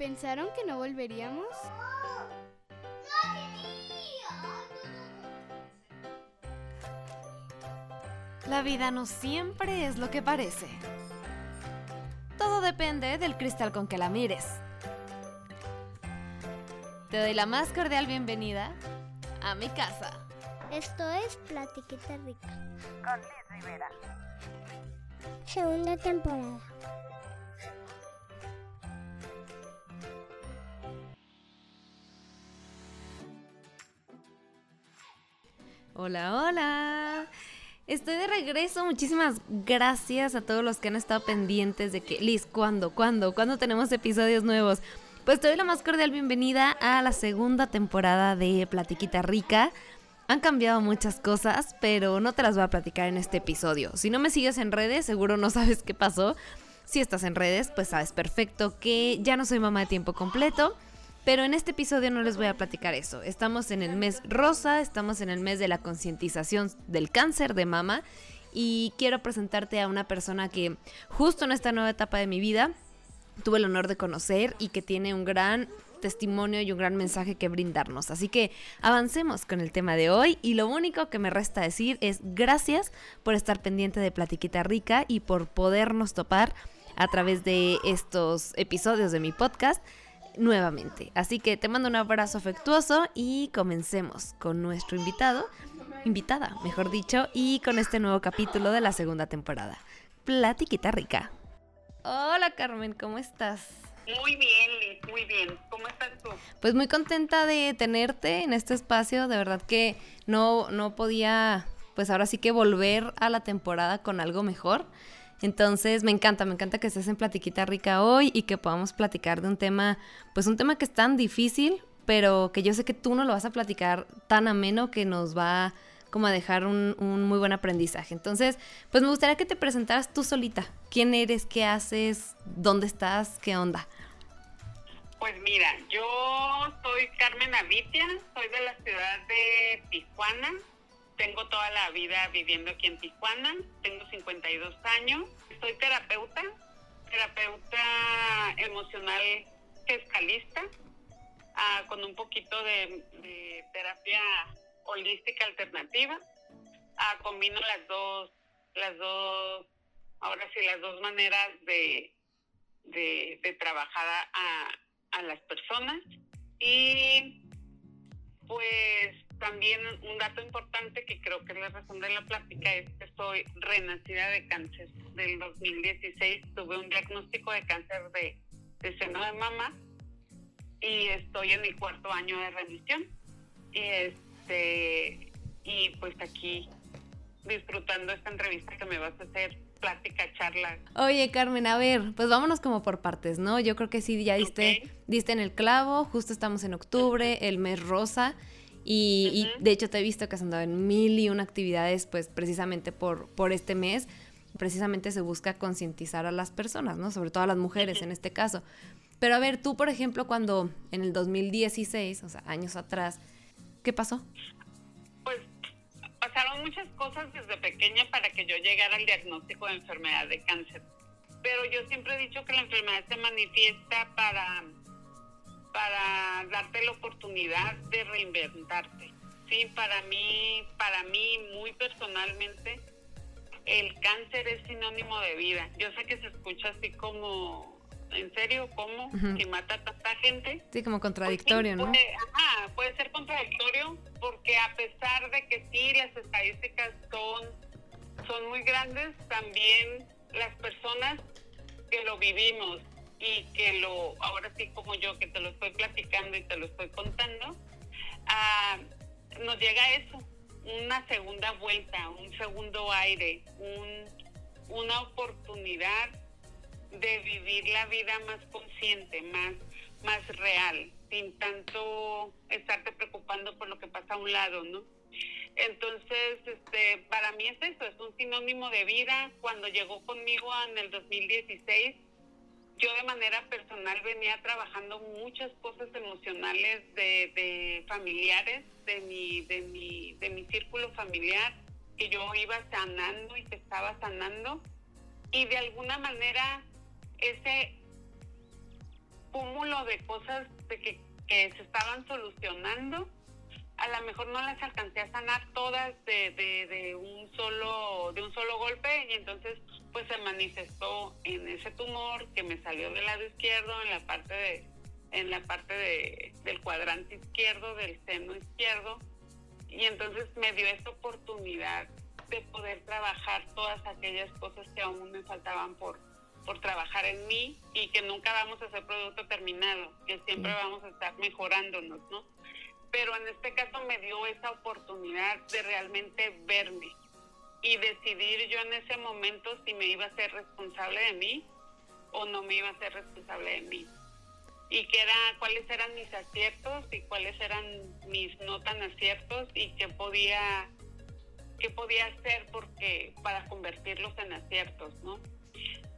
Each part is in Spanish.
¿Pensaron que no volveríamos? La vida no siempre es lo que parece. Todo depende del cristal con que la mires. Te doy la más cordial bienvenida a mi casa. Esto es Platiquita Rica. Con Liz Rivera. Segunda temporada. Hola, hola. Estoy de regreso. Muchísimas gracias a todos los que han estado pendientes de que, Liz, ¿cuándo? ¿Cuándo? ¿Cuándo tenemos episodios nuevos? Pues te doy la más cordial bienvenida a la segunda temporada de Platiquita Rica. Han cambiado muchas cosas, pero no te las voy a platicar en este episodio. Si no me sigues en redes, seguro no sabes qué pasó. Si estás en redes, pues sabes perfecto que ya no soy mamá de tiempo completo. Pero en este episodio no les voy a platicar eso. Estamos en el mes rosa, estamos en el mes de la concientización del cáncer de mama y quiero presentarte a una persona que justo en esta nueva etapa de mi vida tuve el honor de conocer y que tiene un gran testimonio y un gran mensaje que brindarnos. Así que avancemos con el tema de hoy y lo único que me resta decir es gracias por estar pendiente de Platiquita Rica y por podernos topar a través de estos episodios de mi podcast nuevamente. Así que te mando un abrazo afectuoso y comencemos con nuestro invitado, invitada, mejor dicho, y con este nuevo capítulo de la segunda temporada. Platiquita rica. Hola Carmen, ¿cómo estás? Muy bien, Liz, muy bien. ¿Cómo estás tú? Pues muy contenta de tenerte en este espacio, de verdad que no, no podía, pues ahora sí que volver a la temporada con algo mejor. Entonces me encanta, me encanta que estés en Platiquita Rica hoy y que podamos platicar de un tema, pues un tema que es tan difícil, pero que yo sé que tú no lo vas a platicar tan ameno que nos va como a dejar un, un muy buen aprendizaje. Entonces, pues me gustaría que te presentaras tú solita. ¿Quién eres? ¿Qué haces? ¿Dónde estás? ¿Qué onda? Pues mira, yo soy Carmen Avitia, soy de la ciudad de Tijuana, tengo toda la vida viviendo aquí en Tijuana, tengo 52 años, soy terapeuta, terapeuta emocional fiscalista, ah, con un poquito de, terapia holística alternativa. Ah, combino las dos, las dos, ahora sí, las dos maneras de, de, de trabajar a, a las personas. Y pues también un dato importante que creo que es la razón de la plática es que soy renacida de cáncer. Del 2016 tuve un diagnóstico de cáncer de, de seno de mama y estoy en mi cuarto año de remisión. Y este y pues aquí disfrutando esta entrevista que me vas a hacer plática, charla. Oye, Carmen, a ver, pues vámonos como por partes, ¿no? Yo creo que sí, ya diste, Ok. diste en el clavo, justo estamos en octubre, el mes rosa, y, de hecho te he visto que has andado en mil y una actividades, pues precisamente por, por este mes, precisamente se busca concientizar a las personas, ¿no? Sobre todo a las mujeres en este caso. Pero a ver, tú, por ejemplo, cuando en el 2016, o sea, años atrás, ¿qué pasó? Pues pasaron muchas cosas desde pequeña para que yo llegara al diagnóstico de enfermedad de cáncer. Pero yo siempre he dicho que la enfermedad se manifiesta para, para darte la oportunidad de reinventarte. Sí, para mí, para mí muy personalmente, el cáncer es sinónimo de vida. Yo sé que se escucha así como, ¿en serio? ¿Cómo? Que mata a tanta gente. Sí, como Pues contradictorio, ¿no? Ajá, puede ser contradictorio porque a pesar de que sí las estadísticas son, son muy grandes, también las personas que lo vivimos y que lo, ahora sí como yo que te lo estoy platicando y te lo estoy contando, ah, nos llega eso, una segunda vuelta, un segundo aire, un, una oportunidad de vivir la vida más consciente, más, más real, sin tanto estarte preocupando por lo que pasa a un lado, ¿no? Entonces, este, para mí es eso, es un sinónimo de vida. Cuando llegó conmigo en el 2016, yo de manera personal venía trabajando muchas cosas emocionales de, familiares, de mi, de mi, de mi círculo familiar, que yo iba sanando y que estaba sanando. Y de alguna manera ese cúmulo de cosas de que, se estaban solucionando. A lo mejor no las alcancé a sanar todas de un solo de un solo golpe y entonces pues se manifestó en ese tumor que me salió del lado izquierdo en la parte de en la parte de, del cuadrante izquierdo del seno izquierdo y entonces me dio esta oportunidad de poder trabajar todas aquellas cosas que aún me faltaban por, por trabajar en mí y que nunca vamos a ser producto terminado, que siempre vamos a estar mejorándonos, ¿no? Pero en este caso me dio esa oportunidad de realmente verme y decidir yo en ese momento si me iba a ser responsable de mí o no me iba a ser responsable de mí y que era cuáles eran mis aciertos y cuáles eran mis no tan aciertos y qué podía qué podía hacer porque para convertirlos en aciertos, ¿no?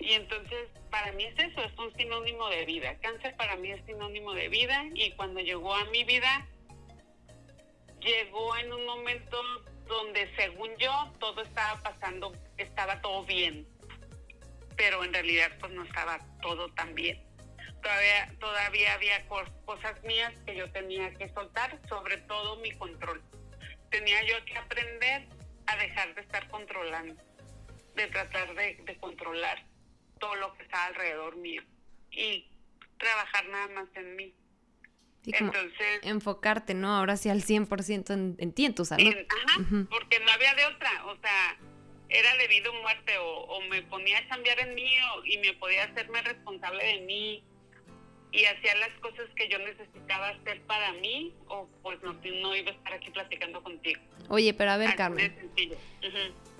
Y entonces para mí es eso, es un sinónimo de vida. Cáncer para mí es sinónimo de vida y cuando llegó a mi vida llegó en un momento donde según yo todo estaba pasando, estaba todo bien, pero en realidad pues no estaba todo tan bien todavía, todavía había cosas mías que yo tenía que soltar, sobre todo mi control. Tenía yo que aprender a dejar de estar controlando, de tratar de, controlar todo lo que está alrededor mío y trabajar nada más en mí. Entonces, enfocarte, ¿no? Ahora sí al 100% en, en ti, en tu salud. ajá, porque no había de otra, o sea, era debido a muerte o, o, me ponía a cambiar en mí y me podía hacerme responsable de mí y hacía las cosas que yo necesitaba hacer para mí o pues no, no iba a estar aquí platicando contigo. Oye, pero a ver, Carmen.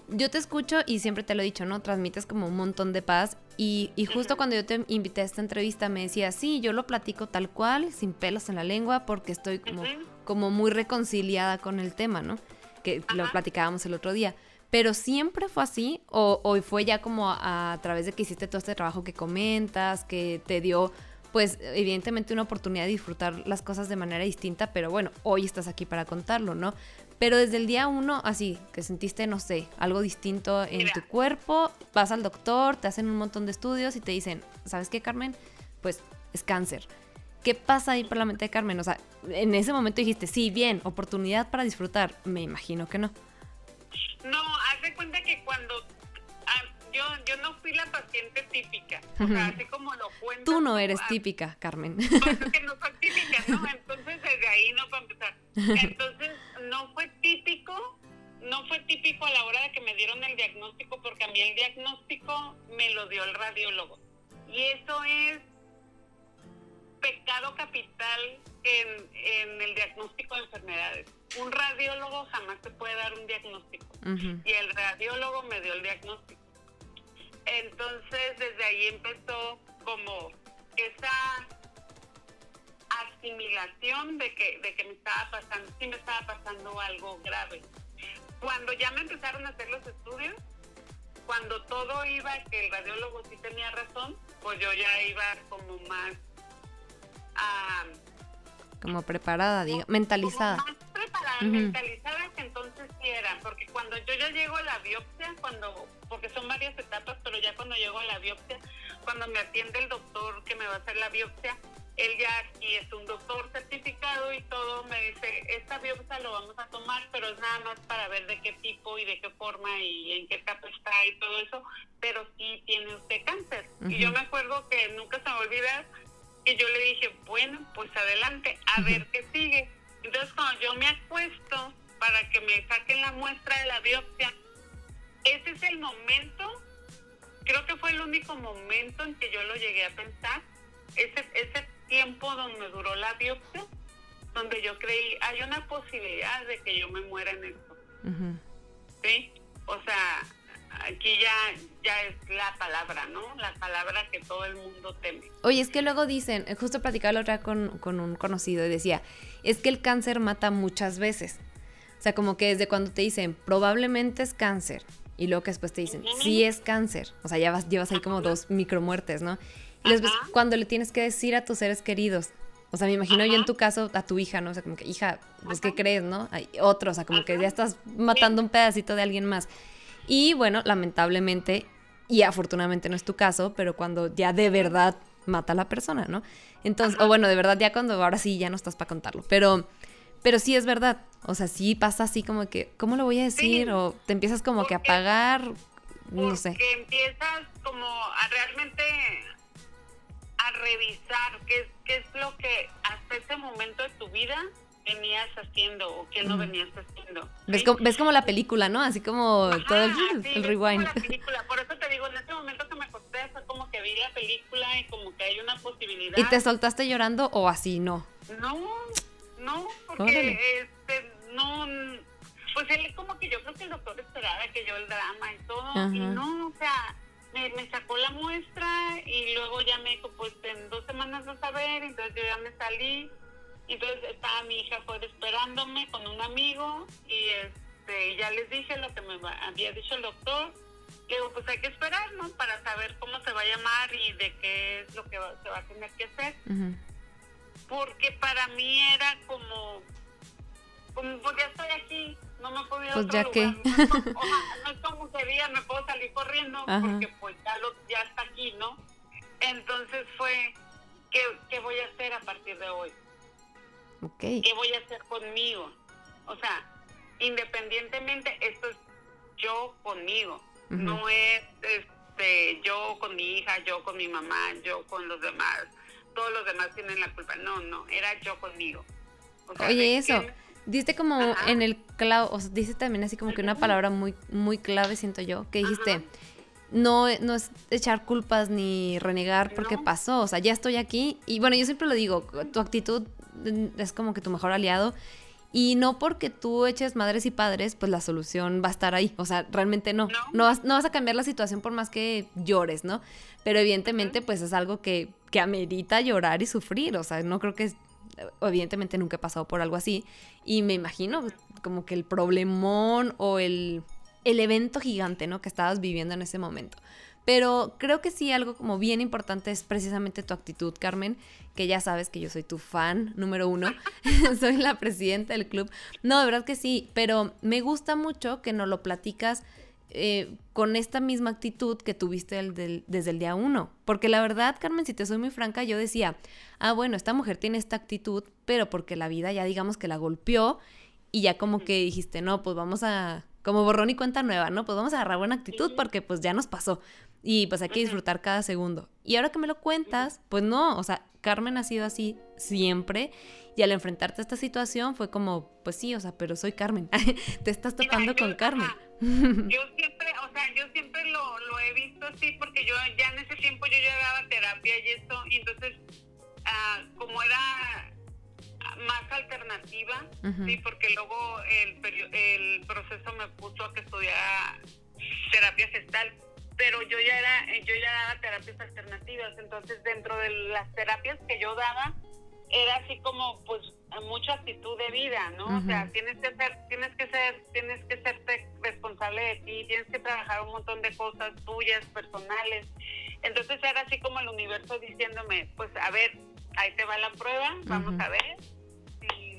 Yo te escucho y siempre te lo he dicho, ¿no? Transmites como un montón de paz y, y justo cuando yo te invité a esta entrevista me decía, sí, yo lo platico tal cual, sin pelos en la lengua, porque estoy como, como muy reconciliada con el tema, ¿no? Que lo platicábamos el otro día. Pero siempre fue así, o, o fue ya como a, a través de que hiciste todo este trabajo que comentas, que te dio pues evidentemente una oportunidad de disfrutar las cosas de manera distinta, pero bueno, hoy estás aquí para contarlo, ¿no? Pero desde el día uno, así, que sentiste, no sé, algo distinto en tu cuerpo, vas al doctor, te hacen un montón de estudios y te dicen, ¿sabes qué, Carmen? Pues es cáncer. ¿Qué pasa ahí por la mente de Carmen? O sea, en ese momento dijiste, sí, bien, oportunidad para disfrutar. Me imagino que no. No, haz de cuenta que cuando yo, yo no fui la paciente típica, o sea, así como lo cuento. Tú no eres típica, Carmen. Pues que no soy típica, ¿no? Entonces desde ahí no para empezar. Entonces no fue típico, no fue típico a la hora de que me dieron el diagnóstico, porque a mí el diagnóstico me lo dio el radiólogo. Y eso es pecado capital en, en el diagnóstico de enfermedades. Un radiólogo jamás te puede dar un diagnóstico. Y el radiólogo me dio el diagnóstico. Entonces desde ahí empezó como esa asimilación de que, de que me estaba pasando, sí me estaba pasando algo grave. Cuando ya me empezaron a hacer los estudios, cuando todo iba, que el radiólogo sí tenía razón, pues yo ya iba como más a... como preparada, diga, mentalizada. más preparada, mentalizada que entonces sí era, porque cuando yo ya llego a la biopsia, cuando porque son varias etapas, pero ya cuando llego a la biopsia, cuando me atiende el doctor que me va a hacer la biopsia, él ya aquí es un doctor certificado y todo, me dice, esta biopsia lo vamos a tomar, pero es nada más para ver de qué tipo y de qué forma y en qué etapa está y todo eso, pero sí tiene usted cáncer. Y yo me acuerdo que nunca se me olvida que yo le dije, bueno, pues adelante, a ver qué sigue. Entonces cuando yo me acuesto para que me saquen la muestra de la biopsia, ese es el momento, creo que fue el único momento en que yo lo llegué a pensar, ese, ese tiempo donde duró la biopsia, donde yo creí, hay una posibilidad de que yo me muera en esto. ¿Sí? O sea, aquí ya, ya es la palabra, ¿no? La palabra que todo el mundo teme. Oye, es que luego dicen, justo platicaba la otra con, con un conocido y decía, es que el cáncer mata muchas veces. O sea, como que desde cuando te dicen, probablemente es cáncer, y luego que después te dicen, sí es cáncer. O sea, ya vas, llevas ahí como dos micromuertes, ¿no? Y después cuando le tienes que decir a tus seres queridos, o sea, me imagino yo en tu caso a tu hija, ¿no? O sea, como que, hija, pues, ¿qué crees, no? Hay otro, o sea, como que ya estás matando un pedacito de alguien más. Y bueno, lamentablemente, y afortunadamente no es tu caso, pero cuando ya de verdad mata a la persona, ¿no? Entonces, o bueno, de verdad ya cuando ahora sí ya no estás para contarlo, pero pero sí es verdad, o sea, sí pasa así como que ¿cómo lo voy a decir? o te empiezas como que a apagar, no sé. Porque empiezas como a realmente a revisar qué, qué es lo que hasta ese momento de tu vida venías haciendo o qué no venías haciendo. ¿Ves, como, ves como la película, ¿no? Así como todo el, el rewind. la película. Por eso te digo, en ese momento que me acosté fue como que vi la película y como que hay una posibilidad. ¿Y te soltaste llorando o así no? No, no, porque este, no, pues él como que yo creo que el doctor esperaba que yo el drama y todo, y no, o sea, me, me, sacó la muestra y luego ya me dijo, pues en dos semanas vas a ver, entonces yo ya me salí entonces estaba mi hija fuera esperándome con un amigo y este ya les dije lo que me había dicho el doctor. Le digo, pues hay que esperar, ¿no? Para saber cómo se va a llamar y de qué es lo que se va a tener que hacer. Porque para mí era como, como, pues ya estoy aquí, no me puedo ir a pues otro ya lugar. Que... No, es como, que día me puedo salir corriendo porque pues ya, lo, ya está aquí, ¿no? Entonces fue, ¿qué, ¿qué voy a hacer a partir de hoy? ¿Qué voy a hacer conmigo? O sea, independientemente, esto es yo conmigo. No es este, yo con mi hija, yo con mi mamá, yo con los demás. Todos los demás tienen la culpa. No, no, era yo conmigo. Oye, eso. Diste como en el clavo, o sea, dice también así como que una palabra muy, muy clave, siento yo, que dijiste, no, no es echar culpas ni renegar porque pasó, o sea, ya estoy aquí. Y bueno, yo siempre lo digo, tu actitud es como que tu mejor aliado. Y no porque tú eches madres y padres, pues la solución va a estar ahí. O sea, realmente no. No, vas, no vas, a cambiar la situación por más que llores, ¿no? Pero evidentemente, pues es algo que, que amerita llorar y sufrir. O sea, no creo que... Evidentemente nunca he pasado por algo así. Y me imagino como que el problemón o el, el evento gigante, ¿no? Que estabas viviendo en ese momento. Pero creo que sí, algo como bien importante es precisamente tu actitud, Carmen, que ya sabes que yo soy tu fan número uno, soy la presidenta del club. No, de verdad que sí, pero me gusta mucho que nos lo platicas eh, con esta misma actitud que tuviste desde el día uno. Porque la verdad, Carmen, si te soy muy franca, yo decía, ah, bueno, esta mujer tiene esta actitud, pero porque la vida ya digamos que la golpeó y ya como que dijiste, no, pues vamos a, como borrón y cuenta nueva, ¿no? Pues vamos a agarrar buena actitud porque pues ya nos pasó. Y pues hay que disfrutar cada segundo. Y ahora que me lo cuentas, pues no, o sea, Carmen ha sido así siempre. Y al enfrentarte a esta situación fue como, pues sí, o sea, pero soy Carmen. Te estás topando con Carmen. yo siempre, o sea, yo siempre lo, lo, he visto así porque yo ya en ese tiempo yo ya daba terapia y esto. Y entonces, uh, como era más alternativa, sí, porque luego el, el proceso me puso a que estudiara terapia gestal pero yo ya era, eh, yo ya daba terapias alternativas, entonces dentro de las terapias que yo daba era así como pues mucha actitud de vida, ¿no? O sea, tienes que ser, tienes que ser, tienes que serte responsable de ti, tienes que trabajar un montón de cosas tuyas, personales. Entonces era así como el universo diciéndome, pues a ver, ahí te va la prueba, vamos a ver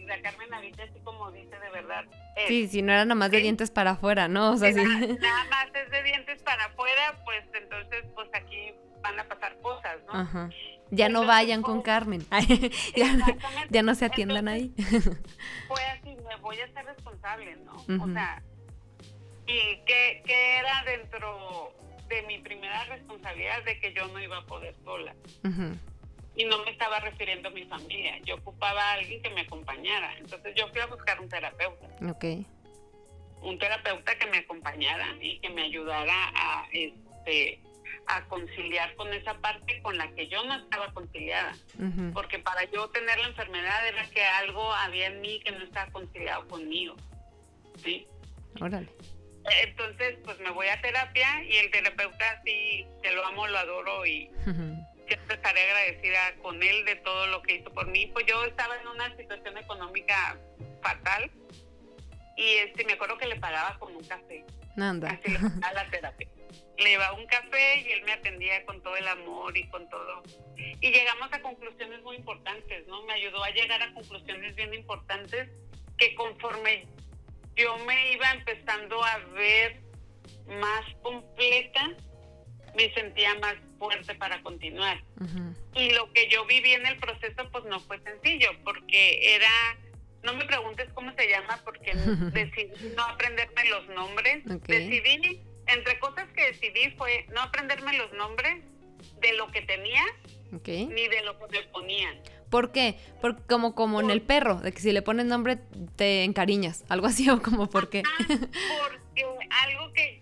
la Carmen ahorita así como dice de verdad. sí, si no era nada más de dientes para afuera, ¿no? O sea, nada, nada, más es de dientes para afuera, pues entonces pues aquí van a pasar cosas, ¿no? Ajá. Ya no vayan con pues, Carmen. ya, no se atiendan ahí. fue así, me voy a ser responsable, ¿no? O sea, y que, que era dentro de mi primera responsabilidad de que yo no iba a poder sola. Uh y no me estaba refiriendo a mi familia. Yo ocupaba a alguien que me acompañara. Entonces yo fui a buscar un terapeuta. Ok. Un terapeuta que me acompañara y que me ayudara a, este, a conciliar con esa parte con la que yo no estaba conciliada. Porque para yo tener la enfermedad era que algo había en mí que no estaba conciliado conmigo. ¿Sí? Órale. Entonces, pues me voy a terapia y el terapeuta sí, te lo amo, lo adoro y siempre estaré agradecida con él de todo lo que hizo por mí. Pues yo estaba en una situación económica fatal y este me acuerdo que le pagaba con un café. Anda. Así le pagaba la terapia. Le llevaba un café y él me atendía con todo el amor y con todo. Y llegamos a conclusiones muy importantes, ¿no? Me ayudó a llegar a conclusiones bien importantes que conforme yo me iba empezando a ver más completa, me sentía más fuerte para continuar. Ujú. Y lo que yo viví en el proceso, pues no fue sencillo, porque era, no me preguntes cómo se llama, porque decidí no aprenderme los nombres. Ok. Decidí, entre cosas que decidí fue no aprenderme los nombres de lo que tenía Ok. ni de lo que me ponían. ¿Por qué? Porque como, como en el perro, de que si le pones nombre te encariñas, algo así o como por qué. Porque algo que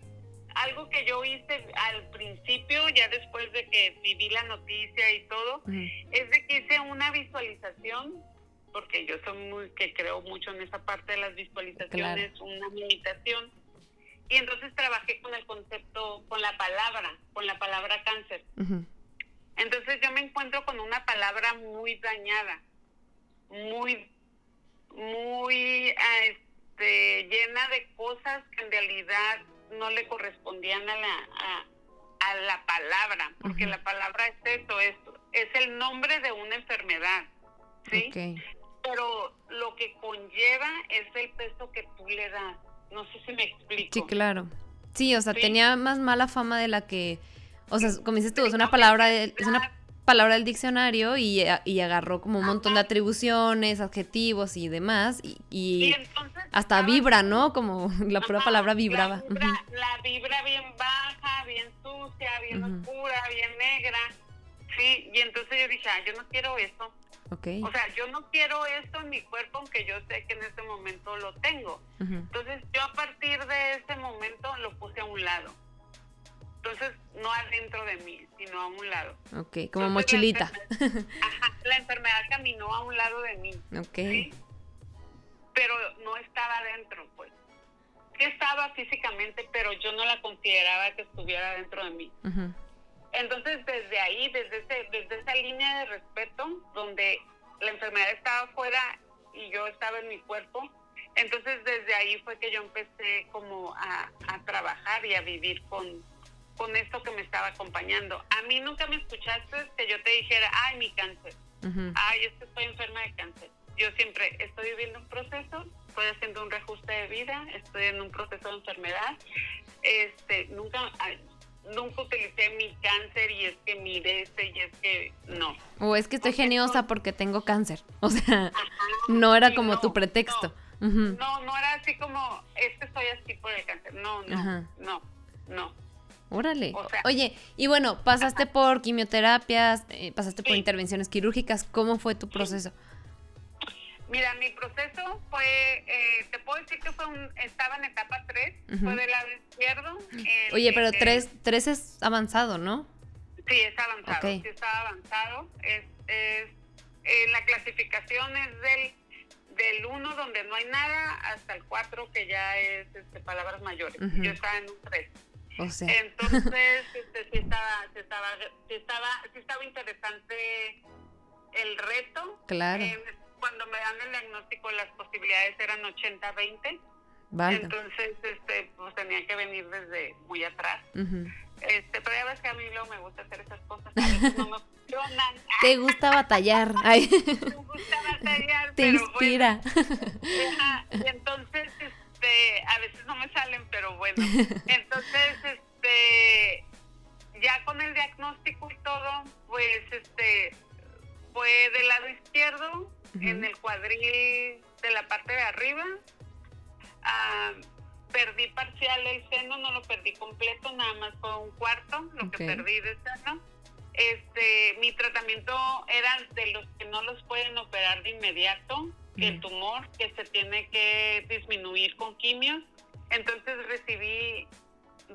algo que yo hice al principio, ya después de que viví la noticia y todo, es de que hice una visualización, porque yo soy muy, que creo mucho en esa parte de las visualizaciones, una meditación, y entonces trabajé con el concepto, con la palabra, con la palabra cáncer. Entonces yo me encuentro con una palabra muy dañada, muy, muy ah, este, llena de cosas que en realidad no le correspondían a la, a, a la palabra, porque la palabra es eso, es, es el nombre de una enfermedad, ¿sí? Pero lo que conlleva es el peso que tú le das. No sé si me explico. Sí, claro. Sí, o sea, Sí. tenía más mala fama de la que, o sea, como dices tú, es una palabra, de- es una palabra del diccionario y, y agarró como un montón de atribuciones, adjetivos y demás y, y Y entonces hasta vibra, ¿no? Como la pura Ajá, palabra la vibraba. la vibra bien baja, bien sucia, bien oscura, bien negra. Sí, y entonces yo dije, ah, yo no quiero eso. Ok. O sea, yo no quiero esto en mi cuerpo, aunque yo sé que en este momento lo tengo. Entonces yo a partir de ese momento lo puse a un lado. Entonces, no adentro de mí, sino a un lado. Ok, como Entonces, la mochilita. enfermedad- Ajá, la enfermedad caminó a un lado de mí. Ok. ¿sí? Pero no estaba adentro, pues. Sí estaba físicamente, pero yo no la consideraba que estuviera dentro de mí. Entonces, desde ahí, desde, ese, desde esa línea de respeto, donde la enfermedad estaba fuera y yo estaba en mi cuerpo, entonces desde ahí fue que yo empecé como a, a trabajar y a vivir con, con esto que me estaba acompañando. A mí nunca me escuchaste que yo te dijera, ay, mi cáncer ay, es que estoy enferma de cáncer. Yo siempre estoy viviendo un proceso, estoy haciendo un reajuste de vida, estoy en un proceso de enfermedad. Este, nunca, nunca utilicé mi cáncer y es que mi de este y es que no. O es que estoy Porque geniosa no- porque tengo cáncer. O sea, Ajá, no era como no, tu pretexto. No, no era así como, es que estoy así por el cáncer. No, no, Ajá. no, no. Órale. O sea- Oye, y bueno, pasaste por quimioterapias, eh, pasaste por Sí. intervenciones quirúrgicas. ¿Cómo fue tu proceso? Mira, mi proceso fue, eh, te puedo decir que fue un, estaba en etapa 3, Ujú. fue del lado izquierdo. Oye, pero en- tres, tres es avanzado, ¿no? Sí, es avanzado, Ok. sí está avanzado. Es, es, eh, la clasificación es del del 1 donde no hay nada hasta el 4 que ya es este, palabras mayores. Yo estaba en un 3. O sea, Entonces, este, sí, estaba, sí, estaba, sí, estaba, sí estaba interesante el reto. claro. Eh, cuando me dan el diagnóstico las posibilidades eran 80-20. Vale. Entonces, este, pues tenía que venir desde muy atrás. Ujú. Este, pero ya ves que a mí luego me gusta hacer esas cosas, a veces no me funcionan. Te gusta batallar. Ay, Me gusta batallar, te pero inspira. bueno. Y entonces, este, a veces no me salen, pero bueno. Entonces, este, ya con el diagnóstico y todo, pues, este, fue del lado izquierdo, en el cuadril de la parte de arriba. Ah, perdí parcial el seno, no lo perdí completo, nada más fue un cuarto lo que perdí de seno. Este, mi tratamiento era de los que no los pueden operar de inmediato, el tumor que se tiene que disminuir con quimios. Entonces recibí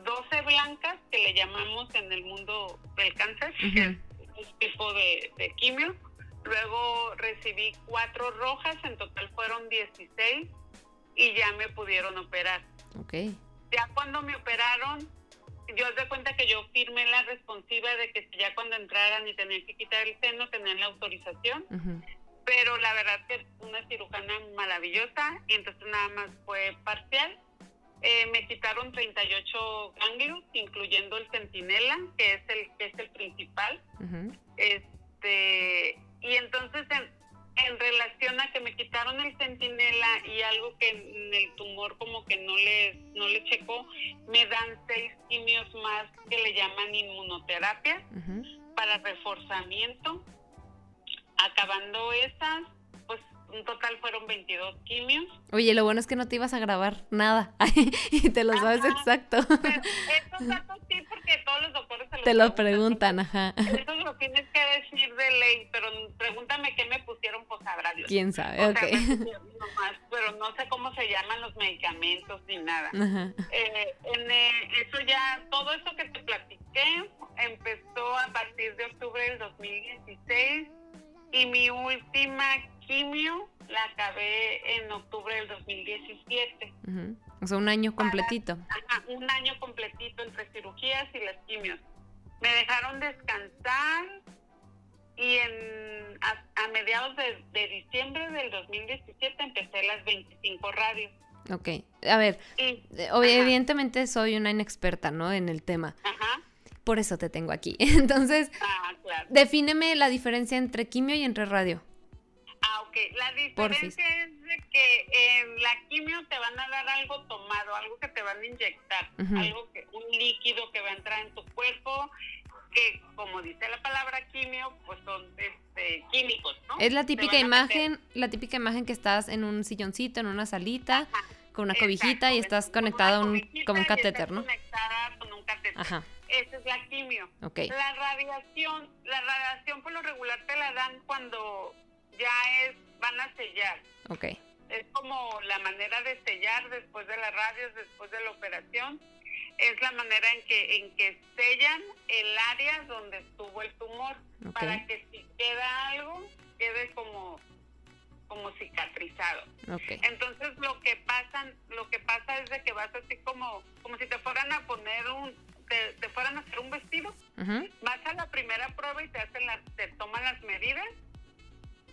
12 blancas que le llamamos en el mundo del cáncer, que es un tipo de, de quimio. Luego recibí cuatro rojas, en total fueron 16 y ya me pudieron operar. Ok. Ya cuando me operaron, yo de cuenta que yo firmé la responsiva de que ya cuando entraran y tenían que quitar el seno, tenían la autorización. Pero la verdad que es una cirujana maravillosa y entonces nada más fue parcial. Eh, me quitaron 38 ganglios, incluyendo el centinela, que es el, que es el principal. Este, y entonces en, en relación a que me quitaron el centinela y algo que en el tumor como que no le, no le checó, me dan seis quimios más que le llaman inmunoterapia para reforzamiento. Acabando esas, pues un total fueron 22 quimios. Oye, lo bueno es que no te ibas a grabar nada y te lo sabes Ajá. exacto. Pero estos datos sí, porque todos los doctores los Te lo preguntan, ajá. Eso lo tienes que decir de ley, pero pregúntame qué me pusieron, pues sabrá Dios. ¿Quién sabe? O Ok. sea, nomás, pero no sé cómo se llaman los medicamentos ni nada. Ajá. Eh, en, eh, eso ya, todo eso que te platiqué empezó a partir de octubre del 2016 y mi última quimio la acabé en octubre del 2017. Ujú. O sea, un año completito. Ajá, un año completito entre cirugías y las quimios. Me dejaron descansar y en, a, a mediados de, de diciembre del 2017 empecé las 25 radios. Ok. A ver, Y, evidentemente soy una inexperta, ¿no? En el tema. ajá, Por eso te tengo aquí. Entonces, ah, claro. defíneme la diferencia entre quimio y entre radio. Ah, ok. La diferencia es de que en la quimio te van a dar algo tomado, algo que te van a inyectar, algo que, un líquido que va a entrar en tu cuerpo, que como dice la palabra quimio, pues son este, químicos, ¿no? Es la típica meter- imagen, la típica imagen que estás en un silloncito, en una salita, Ajá, con una exacto, cobijita y es estás con conectada a un, como un catéter, ¿no? conectada con un catéter. Ajá, quimio. ok. La radiación, la radiación por lo regular te la dan cuando ya es, van a sellar. Ok, Es como la manera de sellar después de las radios, después de la operación. Es la manera en que, en que sellan el área donde estuvo el tumor ok. para que si queda algo, quede como, como cicatrizado. Ok. Entonces lo que pasa, lo que pasa es de que vas así como, como si te fueran a poner un, te, te fueran a hacer un vestido. Vas a la primera prueba y te hacen las, te toman las medidas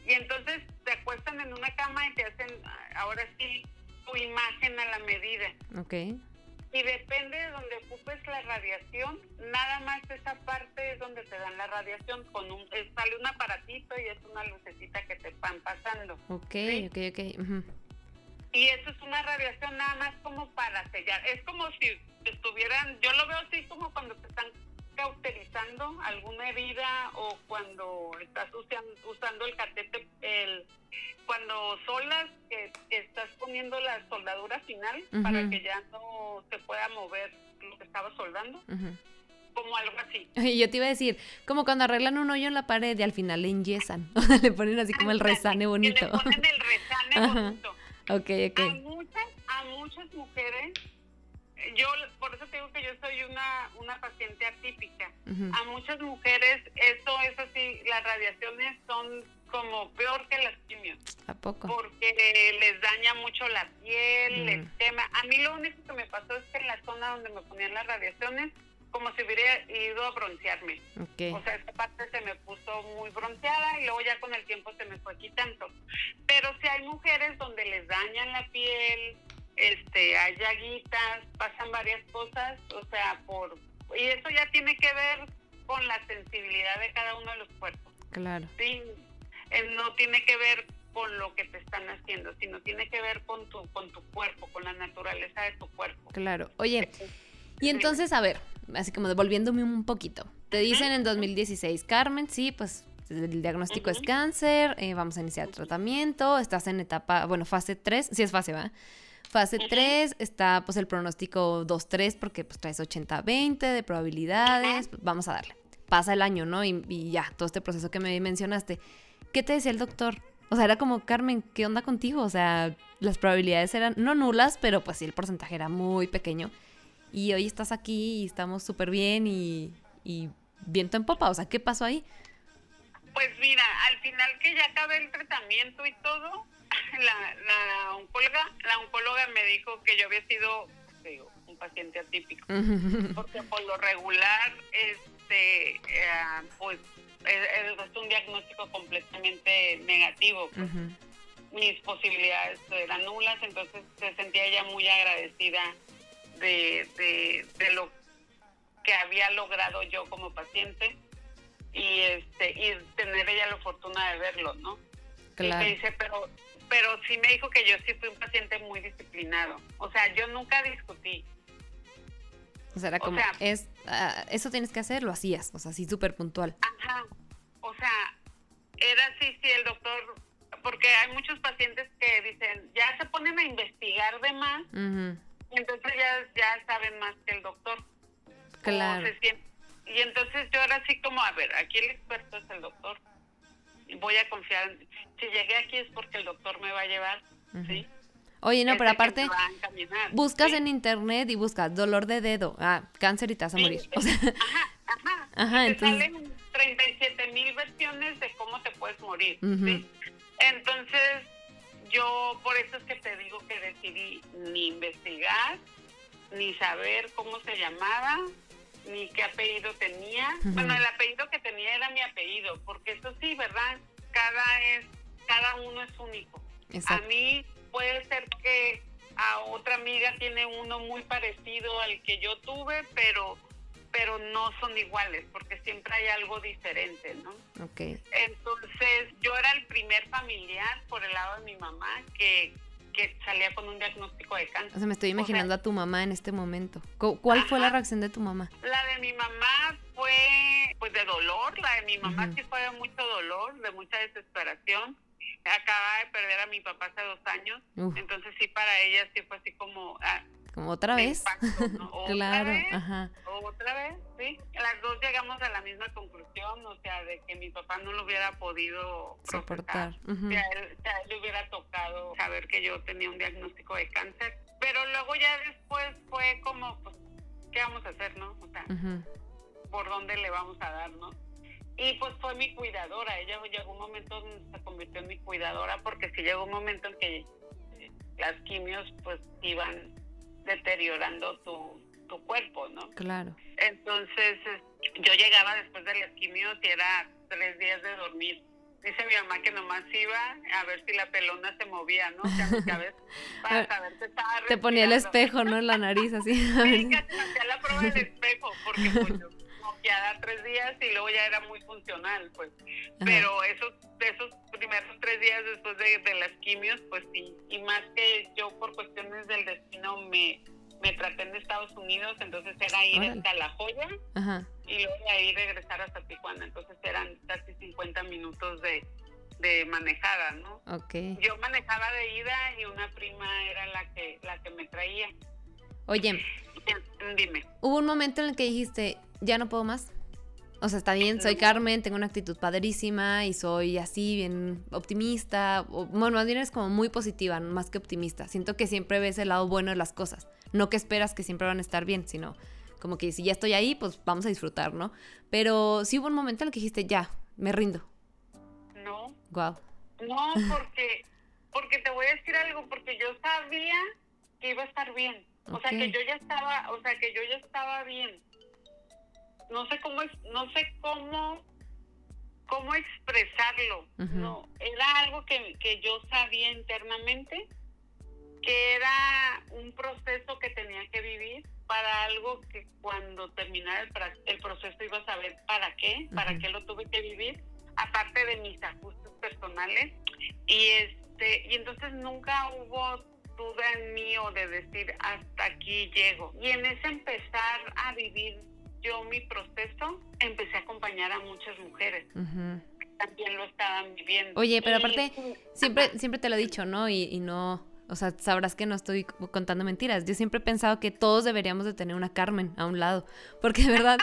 y entonces te acuestan en una cama y te hacen ah, ahora sí tu imagen a la medida. Ok. Y depende de donde ocupes la radiación, nada más esa parte es donde te dan la radiación. Con un, eh, sale un aparatito y es una lucecita que te van pasando. Ok, Sí. ok, ok. Y eso es una radiación nada más como para sellar. Es como si estuvieran, yo lo veo así como cuando te están cauterizando alguna herida o cuando estás usan- usando el catete, el, cuando solas, que, que estás poniendo la soldadura final para que ya no se pueda mover lo que estaba soldando, como algo así. Y yo te iba a decir, como cuando arreglan un hoyo en la pared y al final le enyesan. Le ponen así como el resane bonito. le ponen el resane Ajá. Bonito. Ok, A muchas, a muchas mujeres, yo por eso te digo que yo soy una, una paciente atípica. A muchas mujeres esto es así, las radiaciones son como peor que las quimios, ¿A poco? porque les daña mucho la piel, Mm. les quema. A mí lo único que me pasó es que en la zona donde me ponían las radiaciones, como si hubiera ido a broncearme. O Ok. sea, esta parte se me puso muy bronceada y luego ya con el tiempo se me fue quitando. Pero si hay mujeres donde les dañan la piel, este, hay llaguitas, pasan varias cosas, o sea, por y eso ya tiene que ver con la sensibilidad de cada uno de los cuerpos. Claro. Sí, Eh, no tiene que ver con lo que te están haciendo, sino tiene que ver con tu con tu cuerpo, con la naturaleza de tu cuerpo. Claro. Oye, y entonces, a ver, así como devolviéndome un poquito. Te dicen en 2016, Carmen, sí, pues el diagnóstico es cáncer, eh, vamos a iniciar tratamiento, estás en etapa, bueno, fase 3, sí es fase, ¿va? Fase Ujú. 3, está pues el pronóstico 2-3 porque pues traes 80-20 de probabilidades, pues, vamos a darle. Pasa el año, ¿no? Y, y ya, todo este proceso que me mencionaste. ¿Qué te decía el doctor? O sea, era como, Carmen, ¿qué onda contigo? O sea, las probabilidades eran no nulas, pero pues sí, el porcentaje era muy pequeño. Y hoy estás aquí y estamos súper bien y, y viento en popa. O sea, ¿qué pasó ahí? Pues mira, al final que ya acabé el tratamiento y todo, la, la oncóloga, la oncóloga me dijo que yo había sido digo, un paciente atípico, porque por lo regular, este, eh, pues es, es un diagnóstico completamente negativo. pues. Mis posibilidades eran nulas, entonces se sentía ella muy agradecida de, de, de lo que había logrado yo como paciente y este y tener ella la fortuna de verlo, ¿no? Claro. Y me dice, pero, pero sí me dijo que yo sí fui un paciente muy disciplinado. O sea, yo nunca discutí. O sea, era o como, sea- es, ah, eso tienes que hacer, lo hacías. O sea, sí, súper puntual. Ajá. O sea, era así, sí, el doctor, porque hay muchos pacientes que dicen, ya se ponen a investigar de más, y entonces ya, ya saben más que el doctor. Claro. Y entonces yo era así como, a ver, aquí el experto es el doctor. Voy a confiar. Si llegué aquí es porque el doctor me va a llevar, ¿sí? Oye, no, Es pero aparte, buscas ¿sí? en internet y buscas dolor de dedo, ah, cáncer y te vas a Sí, morir. sí. O sea, Ajá, ajá. Ajá, entonces- salen 37 mil versiones de cómo te puedes morir. ¿sí? Entonces, yo por eso es que te digo que decidí ni investigar, ni saber cómo se llamaba, ni qué apellido tenía. Bueno, el apellido que tenía era mi apellido, porque eso sí, ¿verdad? Cada es, cada uno es único. Exacto. A mí puede ser que a otra amiga tiene uno muy parecido al que yo tuve, pero pero no son iguales, porque siempre hay algo diferente, ¿no? ok. Entonces, yo era el primer familiar por el lado de mi mamá que, que salía con un diagnóstico de O cáncer. sea, me estoy sea- imaginando a tu mamá en este momento. Cu- ¿Cuál fue la reacción de tu mamá? La de mi mamá fue pues de dolor, la de mi mamá sí fue de mucho dolor, de mucha desesperación. Acaba de perder a mi papá hace dos años, entonces sí para ella sí fue así como ah, Como otra vez. impacto, ¿no? ¿Otra claro, vez? ajá. Otra vez, sí. Las dos llegamos a la misma conclusión, o sea, de que mi papá no lo hubiera podido Soportar. procesar. ujú. Si a él, si le hubiera tocado saber que yo tenía un diagnóstico de cáncer. Pero luego ya después fue como, pues, ¿qué vamos a hacer, no? O sea. ¿por dónde le vamos a dar, no? Y pues fue mi cuidadora. Ella llegó un momento donde se convirtió en mi cuidadora porque sí llegó un momento en que eh, las quimios pues iban deteriorando tu, tu cuerpo, ¿no? Claro. Entonces, es- yo llegaba después de las quimios y era tres días de dormir. Dice mi mamá que nomás iba a ver si la pelona se movía, ¿no? O sea, mi cabeza, para saber que estaba Te ponía el espejo, ¿no? En la nariz, así. Sí, hacía la prueba del espejo, porque pues yo moqueada tres días y luego ya era muy funcional, pues. Pero esos, esos primeros tres días después de, de las quimios, pues sí. Y más que yo por cuestiones del destino me, me traté en Estados Unidos, entonces era ir Órale. hasta La Joya Ajá. y luego de ahí regresar hasta Tijuana. Entonces eran casi 50 minutos de, de manejada, ¿no? Ok. Yo manejaba de ida y una prima era la que, la que me traía. Oye, Dime. hubo un momento en el que dijiste, ya no puedo más. O sea, está bien, soy. Carmen, tengo una actitud padrísima y soy así, bien optimista. O, bueno, más bien es como muy positiva, más que optimista. Siento que siempre ves el lado bueno de las cosas. No que esperas que siempre van a estar bien, sino como que si ya estoy ahí, pues vamos a disfrutar, ¿no? Pero sí hubo un momento en el que dijiste, ya, me rindo. No, Wow. no, porque, porque te voy a decir algo, porque yo sabía que iba a estar bien. O sea, que yo ya estaba, o sea, que yo ya estaba bien. No sé cómo, es- no sé cómo, cómo expresarlo. No, era algo que, que yo sabía internamente, que era un proceso que tenía que vivir para algo que cuando terminara el, el proceso iba a saber para qué, para qué lo tuve que vivir, aparte de mis ajustes personales. Y este y entonces nunca hubo duda en mí o de decir hasta aquí llego. Y en ese empezar a vivir yo mi proceso, empecé a acompañar a muchas mujeres que también lo estaban viviendo. Oye, pero Y- aparte, siempre, siempre te lo he dicho, ¿no? Y, y no, o sea, sabrás que no estoy contando mentiras. Yo siempre he pensado que todos deberíamos de tener una Carmen a un lado, porque de verdad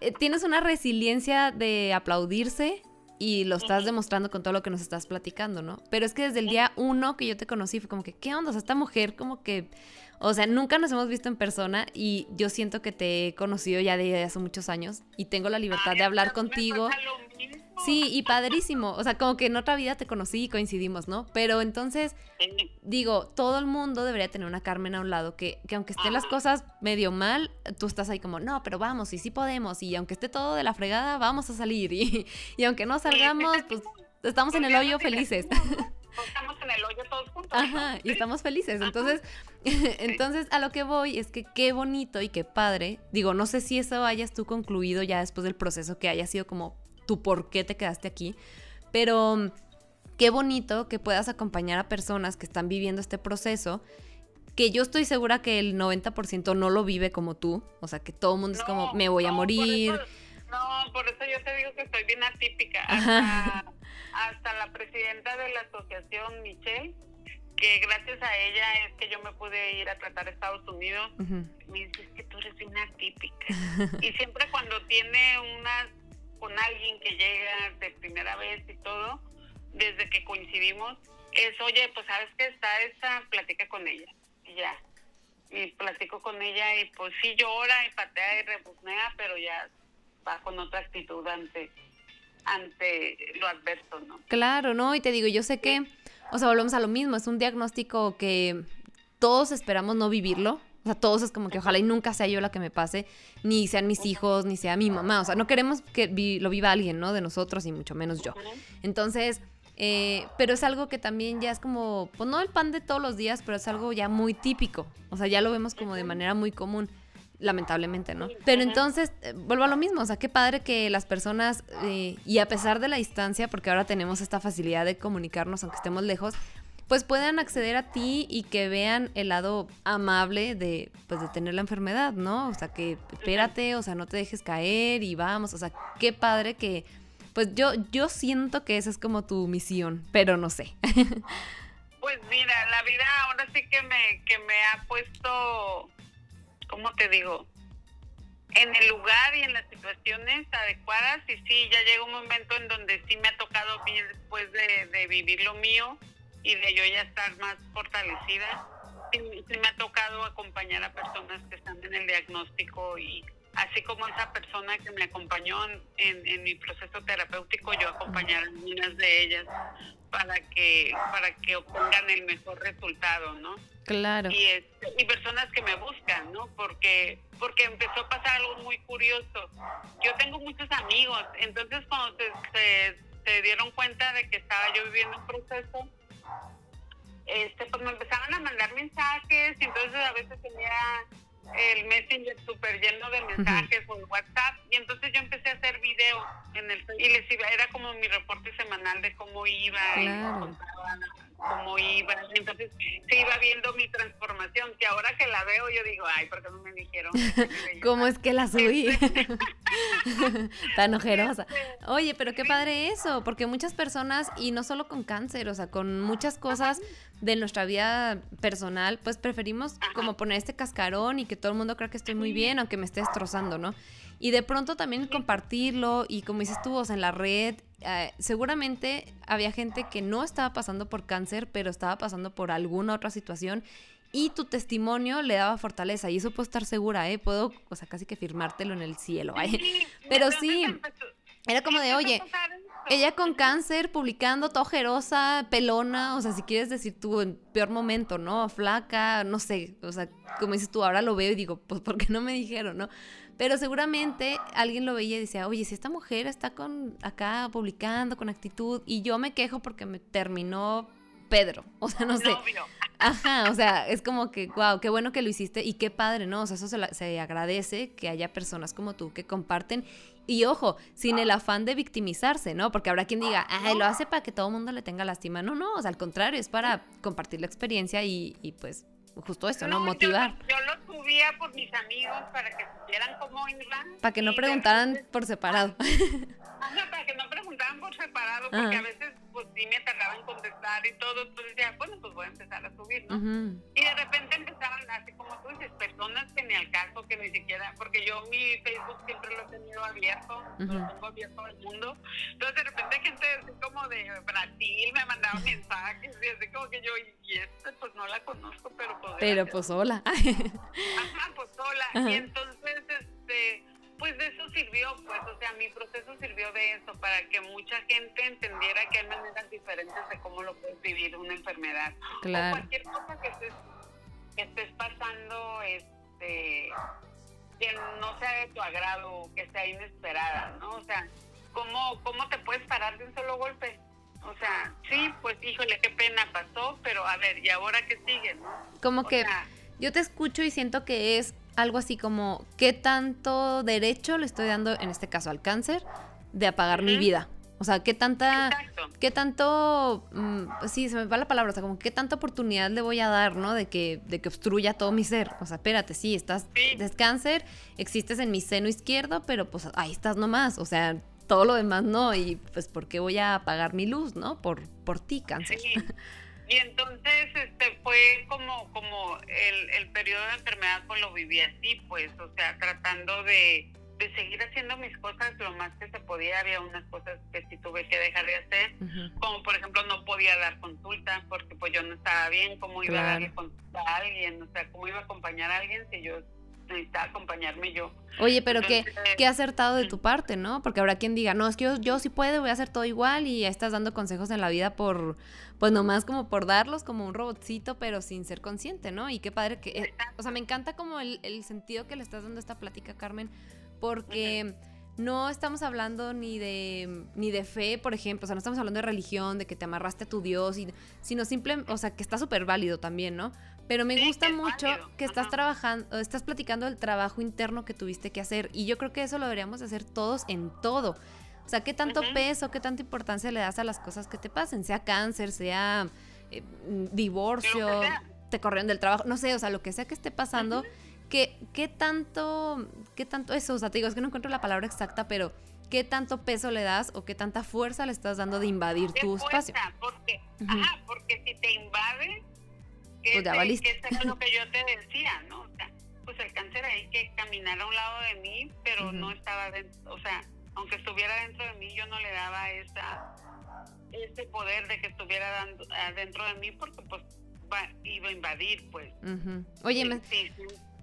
eh, tienes una resiliencia de aplaudirse y lo estás demostrando con todo lo que nos estás platicando, ¿no? Pero es que desde el día uno que yo te conocí fue como que, ¿qué onda? O sea, esta mujer como que, o sea, nunca nos hemos visto en persona y yo siento que te he conocido ya de hace muchos años y tengo la libertad Ay, de hablar contigo. Sí, y padrísimo. O sea, como que en otra vida te conocí y coincidimos, ¿no? Pero entonces, digo, todo el mundo debería tener una Carmen a un lado, que, que aunque estén las cosas medio mal, tú estás ahí como, no, pero vamos, y sí podemos, y aunque esté todo de la fregada, vamos a salir. Y, y aunque no salgamos, pues estamos en el hoyo felices. Estamos en el hoyo todos juntos. Ajá, y estamos felices. Entonces, entonces a lo que voy es que qué bonito y qué padre. Digo, no sé si eso hayas tú concluido ya después del proceso que haya sido como tu por qué te quedaste aquí, pero qué bonito que puedas acompañar a personas que están viviendo este proceso, que yo estoy segura que el 90% no lo vive como tú, o sea, que todo el mundo es como, me voy a morir. No, por eso yo te digo que estoy bien atípica. Hasta, hasta la presidenta de la asociación, Michelle, que gracias a ella es que yo me pude ir a tratar a Estados Unidos. Me dice, que tú eres una típica. y siempre cuando tiene una con alguien que llega de primera vez y todo, desde que coincidimos, es, oye, pues sabes que está esa, platica con ella. Y ya. Y platico con ella y pues sí llora y patea y rebusnea, pero ya va con otra actitud ante ante lo adverso, ¿no? Claro, ¿no? Y te digo, yo sé que o sea, volvemos a lo mismo, es un diagnóstico que todos esperamos no vivirlo. O sea, todos es como que ojalá y nunca sea yo la que me pase, ni sean mis hijos, ni sea mi mamá. O sea, no queremos que lo viva alguien, ¿no? De nosotros y mucho menos yo. Entonces, eh, pero es algo que también ya es como, pues no el pan de todos los días, pero es algo ya muy típico. O sea, ya lo vemos como de manera muy común lamentablemente, ¿no? Pero entonces, eh, vuelvo a lo mismo, o sea, qué padre que las personas, eh, y a pesar de la distancia, porque ahora tenemos esta facilidad de comunicarnos aunque estemos lejos, pues puedan acceder a ti y que vean el lado amable de, pues, de tener la enfermedad, ¿no? O sea, que espérate, o sea, no te dejes caer y vamos, o sea, qué padre que, pues yo, yo siento que esa es como tu misión, pero no sé. Pues mira, la vida ahora sí que me, que me ha puesto ¿cómo te digo? En el lugar y en las situaciones adecuadas y sí, ya llega un momento en donde sí me ha tocado mí después de, vivir lo mío y de yo ya estar más fortalecida, sí, me ha tocado acompañar a personas que están en el diagnóstico y así como esa persona que me acompañó en, mi proceso terapéutico, yo acompañar a algunas de ellas para que para que obtengan el mejor resultado, ¿no? Claro. Y, este, y personas que me buscan, ¿no? Porque porque empezó a pasar algo muy curioso. Yo tengo muchos amigos, entonces cuando se, se, dieron cuenta de que estaba yo viviendo un proceso, este, pues me empezaron a mandar mensajes y entonces a veces tenía el Messenger súper lleno de mensajes o WhatsApp y entonces yo empecé a hacer videos en el y les iba, era como mi reporte semanal de cómo iba y cómo iba entonces se iba viendo mi transformación que ahora que la veo yo digo ay ¿por qué no me dijeron? ¿cómo es que la subí? tan ojerosa oye pero qué padre eso porque muchas personas y no solo con cáncer o sea con muchas cosas de nuestra vida personal, pues preferimos como poner este cascarón y que todo el mundo crea que estoy muy bien, aunque me esté destrozando, ¿no? Y de pronto también compartirlo y como dices tú, o sea, en la red, eh, seguramente había gente que no estaba pasando por cáncer, pero estaba pasando por alguna otra situación y tu testimonio le daba fortaleza y eso puedo estar segura, ¿eh? Puedo, o sea, casi que firmártelo en el cielo, ¿eh? Pero sí, era como de, oye, ella con cáncer, publicando, tojerosa, pelona, o sea, si quieres decir tú en peor momento, ¿no? Flaca, no sé, o sea, como dices tú, ahora lo veo y digo, pues, ¿por qué no me dijeron, no? Pero seguramente alguien lo veía y decía, oye, si esta mujer está con acá publicando con actitud y yo me quejo porque me terminó Pedro, o sea, no sé. Ajá, o sea, es como que, wow, qué bueno que lo hiciste y qué padre, ¿no? O sea, eso se, se agradece que haya personas como tú que comparten y ojo, sin el afán de victimizarse, ¿no? Porque habrá quien diga, ay, lo hace para que todo el mundo le tenga lástima. No, no, o sea, al contrario, es para compartir la experiencia y, y pues justo eso, ¿no? Motivar. Yo, subía por mis amigos para que supieran cómo iban. Para que no preguntaran por separado. para que no preguntaran por separado, porque a veces pues sí me tardaba en contestar y todo, entonces decía, bueno, pues voy a empezar a subir, ¿no? Y de repente empezaban así como tú dices, personas que ni al caso, que ni siquiera, porque yo mi Facebook siempre lo he tenido abierto, lo tengo abierto al mundo, entonces de repente gente así como de Brasil me mandaba mensajes y así como que yo, y este pues no la conozco, pero pues... Pero pues hola. Ajá, pues hola. Y entonces, este pues de eso sirvió, pues, o sea, mi proceso sirvió de eso, para que mucha gente entendiera que hay maneras diferentes de cómo lo puedes vivir una enfermedad. Claro. O cualquier cosa que estés, que estés pasando, este, que no sea de tu agrado, que sea inesperada, ¿no? O sea, ¿cómo, cómo te puedes parar de un solo golpe? O sea, sí, pues híjole, qué pena pasó, pero a ver, ¿y ahora qué sigue, no? Como que yo te escucho y siento que es algo así como, ¿qué tanto derecho le estoy dando, en este caso al cáncer, de apagar mi vida? O sea, qué tanta, Exacto. qué tanto, mm, sí, se me va la palabra, o sea, como qué tanta oportunidad le voy a dar, ¿no? De que, de que obstruya todo mi ser. O sea, espérate, sí, estás, Sí. es cáncer, existes en mi seno izquierdo, pero pues ahí estás nomás. O sea, todo lo demás no. Y pues, ¿por qué voy a apagar mi luz, no? Por, por ti, cáncer. Sí. Y entonces este fue como como el, el periodo de enfermedad pues lo viví así, pues, o sea, tratando de, de seguir haciendo mis cosas lo más que se podía. Había unas cosas que sí tuve que dejar de hacer, como por ejemplo no podía dar consulta porque pues yo no estaba bien, cómo iba a darle consulta a alguien, o sea, cómo iba a acompañar a alguien si yo necesitaba acompañarme yo. Oye, pero qué, qué acertado de mm. tu parte, ¿no? Porque habrá quien diga, no, es que yo, yo sí puedo, voy a hacer todo igual y ya estás dando consejos en la vida por, pues nomás como por darlos como un robotcito, pero sin ser consciente, ¿no? Y qué padre que, eh, o sea, me encanta como el, el sentido que le estás dando a esta plática, Carmen, porque no estamos hablando ni de, ni de fe, por ejemplo, o sea, no estamos hablando de religión, de que te amarraste a tu Dios, y, sino simple, o sea, que está súper válido también, ¿no? Pero me Sí, gusta que mucho válido, que estás ajá. trabajando, estás platicando del trabajo interno que tuviste que hacer. Y yo creo que eso lo deberíamos hacer todos en todo. O sea, ¿qué tanto peso, qué tanta importancia le das a las cosas que te pasen? Sea cáncer, sea eh, mm, divorcio, que te corrieron del trabajo, no sé, o sea, lo que sea que esté pasando, ¿qué, ¿qué tanto, qué tanto eso? O sea, te digo, es que no encuentro la palabra exacta, pero ¿qué tanto peso le das o qué tanta fuerza le estás dando de invadir ¿Qué tu espacio? ajá, porque si te invade, que Pues ya ese- que es lo que yo te decía, ¿no? O sea, pues el cáncer ahí que caminara a un lado de mí, pero Ujú. no estaba dentro, o sea, aunque estuviera dentro de mí, yo no le daba esa ese poder de que estuviera dando, adentro de mí porque pues va- iba a invadir, pues. Ujú. Oye, Sí, me, sí.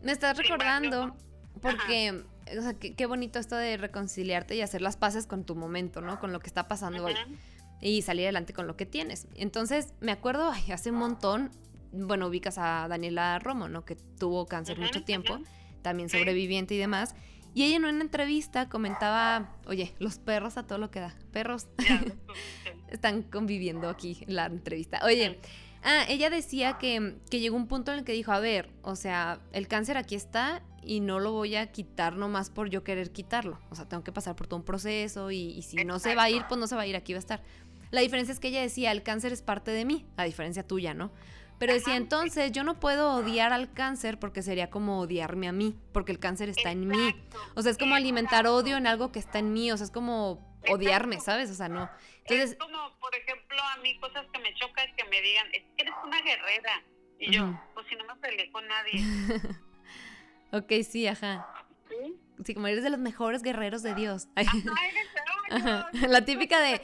Me estás Sí, recordando porque, o sea, qué, qué bonito esto de reconciliarte y hacer las paces con tu momento, ¿no? Con lo que está pasando hoy Ujú. y salir adelante con lo que tienes. Entonces, me acuerdo, ay, hace un montón, bueno, ubicas a Daniela Romo, ¿no? Que tuvo cáncer mucho tiempo, también sobreviviente y demás. Y ella en una entrevista comentaba, oye, los perros a todo lo que da. Perros están conviviendo aquí en la entrevista. Oye, ah, ella decía que, que llegó un punto en el que dijo, a ver, o sea, el cáncer aquí está y no lo voy a quitar nomás por yo querer quitarlo. O sea, tengo que pasar por todo un proceso y, y si no se va a ir, pues no se va a ir, aquí va a estar. La diferencia es que ella decía, el cáncer es parte de mí, a diferencia tuya, ¿no? Pero decía, entonces yo no puedo odiar al cáncer porque sería como odiarme a mí, porque el cáncer está en mí. O sea, es como alimentar odio en algo que está en mí, o sea, es como odiarme. ¿sabes? O sea, no. es Entonces, como, por ejemplo, a mí cosas que me chocan que me digan, es que eres una guerrera. Y yo, pues si no me peleé con nadie. ok, sí, ajá. ¿Sí? Sí, como eres de los mejores guerreros de Dios. Ajá, eres Ajá, la típica de.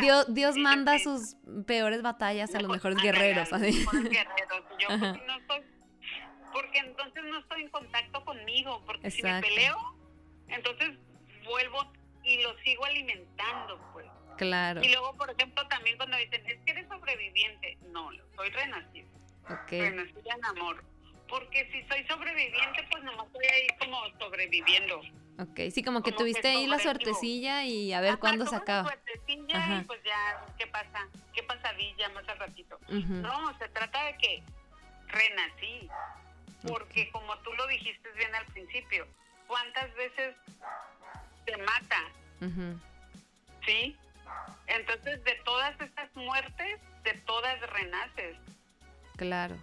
Dios, Dios manda sus peores batallas a los mejores guerreros. así. yo, pues, no estoy, porque entonces no estoy en contacto conmigo, porque si me peleo, entonces vuelvo y lo sigo alimentando, pues. Claro, Y luego, por ejemplo, también cuando dicen, es que eres sobreviviente, no, soy renacida. ok. renacida en amor. Porque si soy sobreviviente, pues nomás estoy ahí como sobreviviendo. Ok, sí, como que como que tuviste ahí la suertecilla y a ver Ajá, cuándo se acaba. suertecilla Ajá. y pues ya, ¿qué pasa? ¿Qué pasadilla más al ratito? No, se trata de que renací. Porque como tú lo dijiste bien al principio, ¿cuántas veces te mata? ujú, ¿Sí? Entonces, de todas estas muertes, de todas renaces. Claro,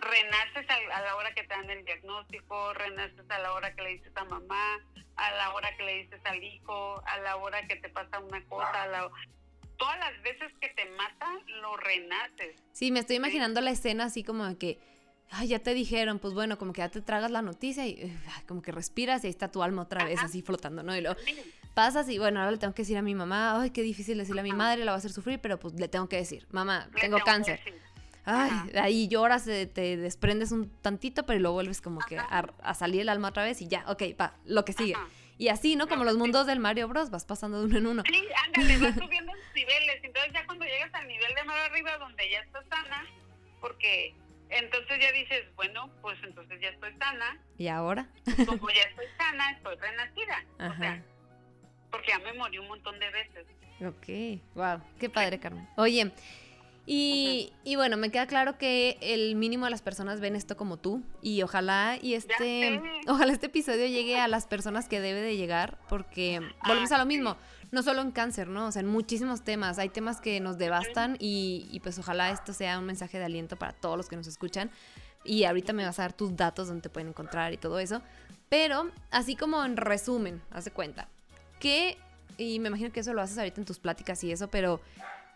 renaces a la hora que te dan el diagnóstico, renaces a la hora que le dices a mamá, a la hora que le dices al hijo, a la hora que te pasa una cosa, a la- todas las veces que te matan, lo renaces. Sí, me estoy imaginando la escena así como de que, ay, ya te dijeron, pues bueno, como que ya te tragas la noticia y ay, como que respiras y ahí está tu alma otra vez Ajá. así flotando, ¿no? Y luego pasas y bueno, ahora le tengo que decir a mi mamá, ay, qué difícil decirle a mi madre, la va a hacer sufrir, pero pues le tengo que decir, mamá, tengo tengo cáncer. Ay, ahí lloras, te desprendes un tantito, pero luego vuelves como que a, salir el alma otra vez y ya, ok, va, lo que sigue. Ajá. Y así, ¿no? Como Lo los mundos del Mario Bros, vas pasando de uno en uno. Sí, ándale, vas subiendo los niveles. Entonces ya cuando llegas al nivel de más arriba, donde ya estás sana, porque entonces ya dices, bueno, pues entonces ya estoy sana. ¿Y ahora? Como ya estoy sana, estoy renacida. O Ajá. sea, porque ya me morí un montón de veces. Ok, wow, qué padre, Carmen. Oye, y, y bueno, me queda claro que el mínimo de las personas ven esto como tú y ojalá y este, ojalá este episodio llegue a las personas que debe de llegar porque volvemos a lo sí. mismo. no solo en cáncer, ¿no? O sea, en muchísimos temas. Hay temas que nos devastan y, y pues ojalá esto sea un mensaje de aliento para todos los que nos escuchan. Y ahorita me vas a dar tus datos donde te pueden encontrar y todo eso. Pero, así como en resumen, haz de cuenta, ¿qué, y me imagino que eso lo haces ahorita en tus pláticas y eso, pero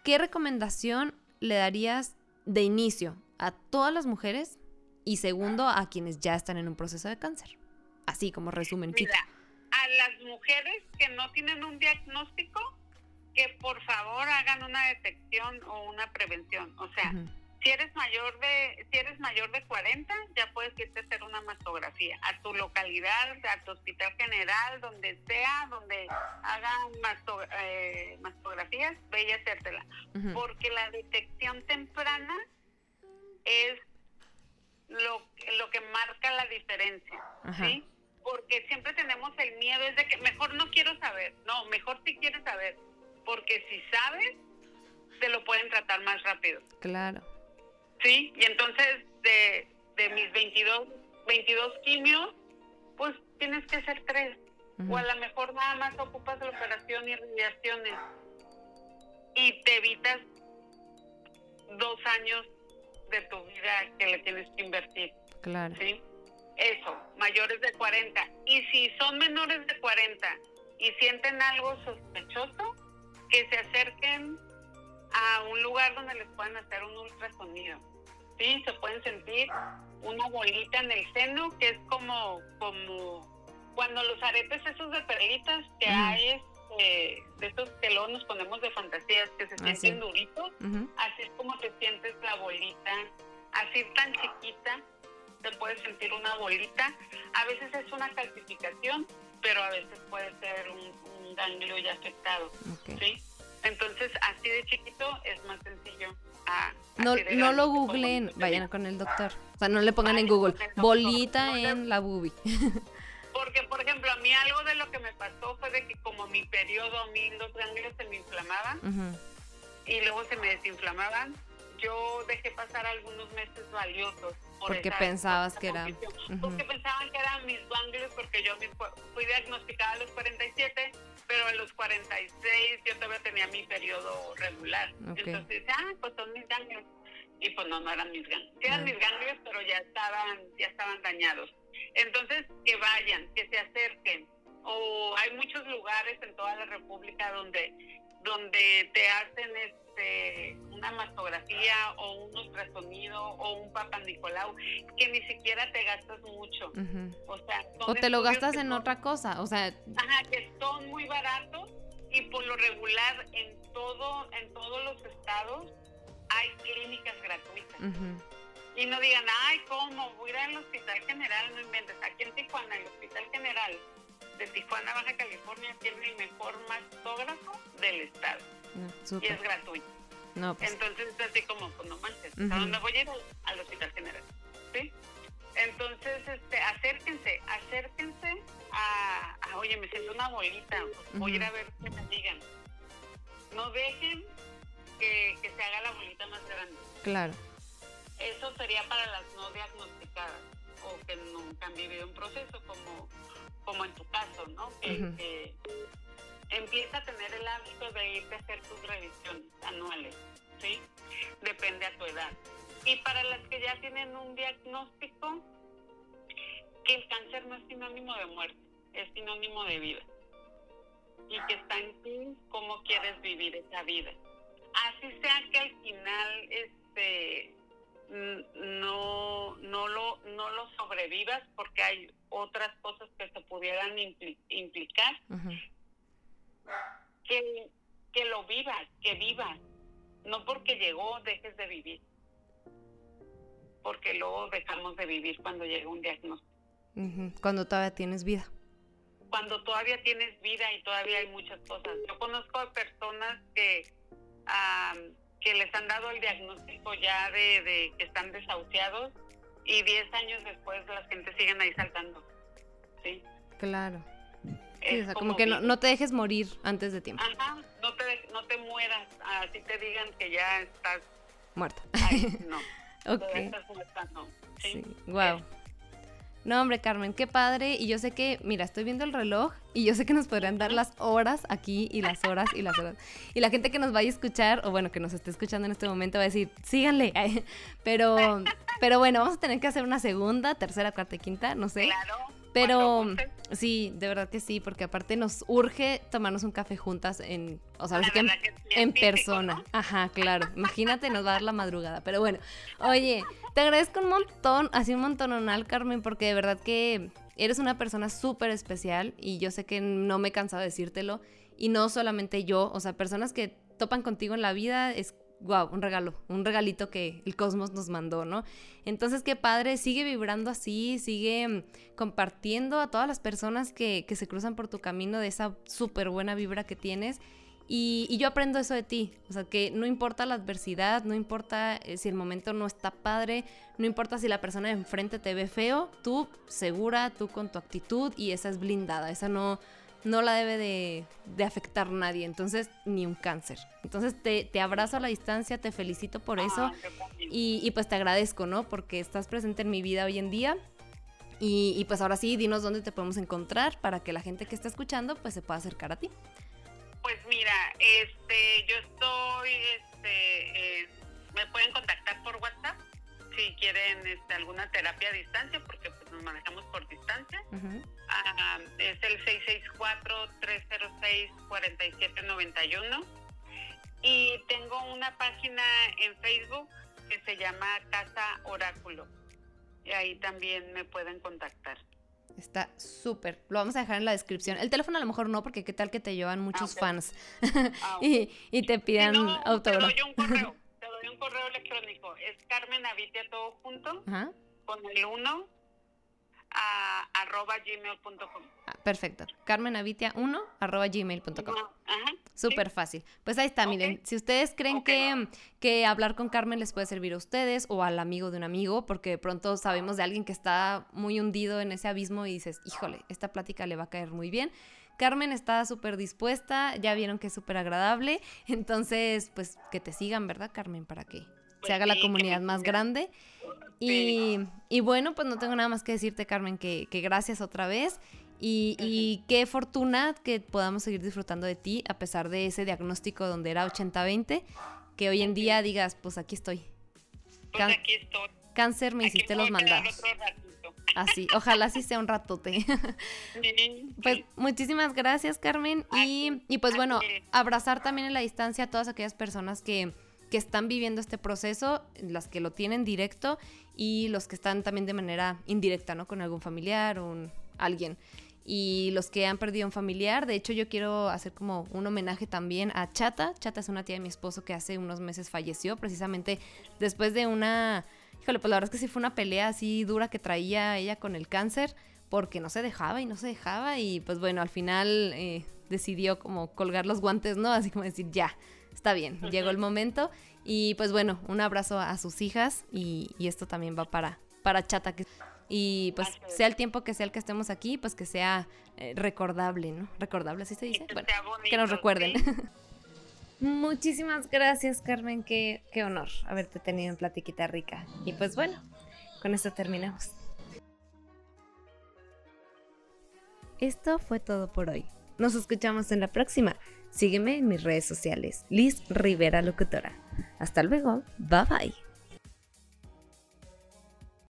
¿qué recomendación le darías de inicio a todas las mujeres y segundo a quienes ya están en un proceso de cáncer? Así como resumen. Mira, a las mujeres que no tienen un diagnóstico, que por favor hagan una detección o una prevención. O sea. Si eres mayor de si eres mayor de 40, ya puedes irte a hacer una mastografía a tu localidad, a tu hospital general, donde sea, donde hagan masto- eh, mastografías, ve y hacértela. Porque la detección temprana es lo, lo que marca la diferencia. ¿sí? Porque siempre tenemos el miedo, es de que mejor no quiero saber, no, mejor sí quieres saber, porque si sabes, te lo pueden tratar más rápido. Claro. Sí, y entonces de, de mis 22, 22 quimios, pues tienes que hacer tres. O a lo mejor nada más ocupas la operación y radiaciones. Y te evitas dos años de tu vida que le tienes que invertir. Claro. ¿sí? Eso, mayores de 40. Y si son menores de 40 y sienten algo sospechoso, que se acerquen a un lugar donde les puedan hacer un ultrasonido. Sí, se pueden sentir una bolita en el seno, que es como, como cuando los aretes esos de perlitas que hay, este, de esos que luego nos ponemos de fantasías, que se Ah, sienten sí. duritos, así es como te sientes la bolita, así tan chiquita, te puedes sentir una bolita. A veces es una calcificación, pero a veces puede ser un, un ganglio ya afectado. ¿sí? Entonces, así de chiquito es más sencillo. a- No, de no lo puede googleen, vayan con el doctor. O sea, no le pongan en Google bolita en la boobie. Porque, por ejemplo, a mí algo de lo que me pasó fue de que como mi periodo, a mí los ganglios se me inflamaban y luego se me desinflamaban, yo dejé pasar algunos meses valiosos. Por Porque esa- pensabas esa que era- condición. ujú. Porque pensaban que eran mis ganglios, porque yo fui diagnosticada a los 47, pero a los 46 yo todavía tenía mi periodo regular. Ok. Entonces, ah, pues son mis ganglios. Y pues no, no eran mis ganglios. Sí eran Ah. mis ganglios, pero ya estaban, ya estaban dañados. Entonces, que vayan, que se acerquen. O hay muchos lugares en toda la República donde, donde te hacen este una o un ultrasonido o un Papa Nicolau, que ni siquiera te gastas mucho. O sea, son O te lo gastas en son- otra cosa. O sea, Ajá, que son muy baratos y por lo regular en todo en todos los estados hay clínicas gratuitas. Y no digan, ay, ¿cómo? Voy a ir al Hospital General, no inventes. Aquí en Tijuana, el Hospital General de Tijuana, Baja California, tiene el mejor mastógrafo del estado. No, Y es gratuito. No, pues. Entonces es así como, pues no manches. ¿a dónde voy a ir? Al Hospital General. ¿Sí? Entonces, este, acérquense, acérquense a, a, oye, me siento una bolita, pues, voy a ir a ver qué me digan. No dejen que, que se haga la bolita más grande. Claro. Eso sería para las no diagnosticadas o que nunca han vivido un proceso como, como en tu caso, ¿no? Que, Ujú. que empieza a tener el hábito de irte a hacer tus revisiones anuales, ¿sí? Depende a tu edad. Y para las que ya tienen un diagnóstico, que el cáncer no es sinónimo de muerte, es sinónimo de vida. Y que está en ti cómo quieres vivir esa vida. Así sea que al final, este n- no no lo no lo sobrevivas porque hay otras cosas que se pudieran impli- implicar. Que que lo vivas que vivas no porque llegó dejes de vivir porque luego dejamos de vivir cuando llega un diagnóstico. Cuando todavía tienes vida. cuando todavía tienes vida y todavía hay muchas cosas. Yo conozco a personas que que les han dado el diagnóstico ya de, de que están desahuciados y 10 años después la gente siguen ahí saltando. ¿sí? Claro. Sí, Es o sea, como que no, no te dejes morir antes de tiempo. Ajá, no te, no te mueras, así te digan que ya estás Muerta. no. ok. Todavía estás muerta, no. ¿sí? Sí. Wow. No, hombre, Carmen, qué padre. Y yo sé que, mira, estoy viendo el reloj y yo sé que nos podrían dar las horas aquí y las horas y las horas. Y la gente que nos vaya a escuchar, o bueno, que nos esté escuchando en este momento, va a decir, síganle. Pero, pero bueno, vamos a tener que hacer una segunda, tercera, cuarta y quinta, no sé. Claro. Pero sí, de verdad que sí, porque aparte nos urge tomarnos un café juntas en, o sea, que en, que persona. ¿no? Ajá, claro. Imagínate, nos va a dar la madrugada. Pero bueno, oye, te agradezco un montón, así un montononal, Carmen, porque de verdad que eres una persona súper especial y yo sé que no me he cansado de decírtelo. Y no solamente yo, o sea, personas que topan contigo en la vida es wow, un regalo, un regalito que el cosmos nos mandó, ¿no? Entonces, qué padre, sigue vibrando así, sigue mm, compartiendo a todas las personas que, que se cruzan por tu camino de esa súper buena vibra que tienes. Y, y yo aprendo eso de ti, o sea, que no importa la adversidad, no importa eh, si el momento no está padre, no importa si la persona de enfrente te ve feo, tú segura, tú con tu actitud y esa es blindada, esa no, no la debe de, de afectar nadie, entonces ni un cáncer. Entonces te, te abrazo a la distancia, te felicito por eso Ah, y, y, pues te agradezco, ¿no? Porque estás presente en mi vida hoy en día. Y, y, pues ahora sí, dinos dónde te podemos encontrar para que la gente que está escuchando pues se pueda acercar a ti. Pues mira, este, yo estoy, este, eh, me pueden contactar por WhatsApp si quieren este, alguna terapia a distancia, porque nos manejamos por distancia. Ujú. Ah, es el 664-306-4791. Y tengo una página en Facebook que se llama Casa Oráculo. Y ahí también me pueden contactar. Está súper. Lo vamos a dejar en la descripción. El teléfono a lo mejor no, porque qué tal que te llevan muchos ok. fans Ah, y, y te Si pidan no, te autógrafo. doy un correo. Te doy un correo electrónico. Es Carmen Avitia todo junto Ajá. con el 1 a arroba gmail.com. Ah, perfecto. carmenavitia1 arroba gmail.com. Súper fácil. Pues ahí está, miren. Si ustedes creen que, que hablar con Carmen les puede servir a ustedes o al amigo de un amigo, porque de pronto sabemos de alguien que está muy hundido en ese abismo y dices, híjole, esta plática le va a caer muy bien. Carmen está súper dispuesta, ya vieron que es súper agradable, entonces pues que te sigan, ¿verdad, Carmen? Para que Pues se haga la sí, comunidad más grande. Y, y bueno, pues no tengo nada más que decirte, Carmen, que, que gracias otra vez. Y, y qué fortuna que podamos seguir disfrutando de ti a pesar de ese diagnóstico donde era 80-20, que hoy en día digas, pues aquí estoy. Pues Can- aquí estoy. Cáncer, me hiciste los mandados. Así, ojalá así sea un ratote. Pues muchísimas gracias, Carmen. Y, y pues bueno, abrazar también en la distancia a todas aquellas personas que, que están viviendo este proceso, las que lo tienen directo y los que están también de manera indirecta, ¿no? Con algún familiar o un, alguien. Y los que han perdido un familiar, de hecho yo quiero hacer como un homenaje también a Chata. Chata es una tía de mi esposo que hace unos meses falleció, precisamente después de una... Híjole, pues la verdad es que sí fue una pelea así dura que traía ella con el cáncer porque no se dejaba y no se dejaba y pues bueno, al final eh, decidió como colgar los guantes, ¿no? Así como decir, ya, está bien, llegó el momento y pues bueno, un abrazo a sus hijas y, y esto también va para, para Chata. Que, y pues sea el tiempo que sea el que estemos aquí, pues que sea eh, recordable, ¿no? Recordable, así se dice. que Bueno, que nos recuerden. ¿sí? Muchísimas gracias, Carmen. Qué, qué honor haberte tenido en Platiquita Rica. Y pues bueno, con esto terminamos. Esto fue todo por hoy. Nos escuchamos en la próxima. Sígueme en mis redes sociales. Liz Rivera Locutora. Hasta luego. Bye bye.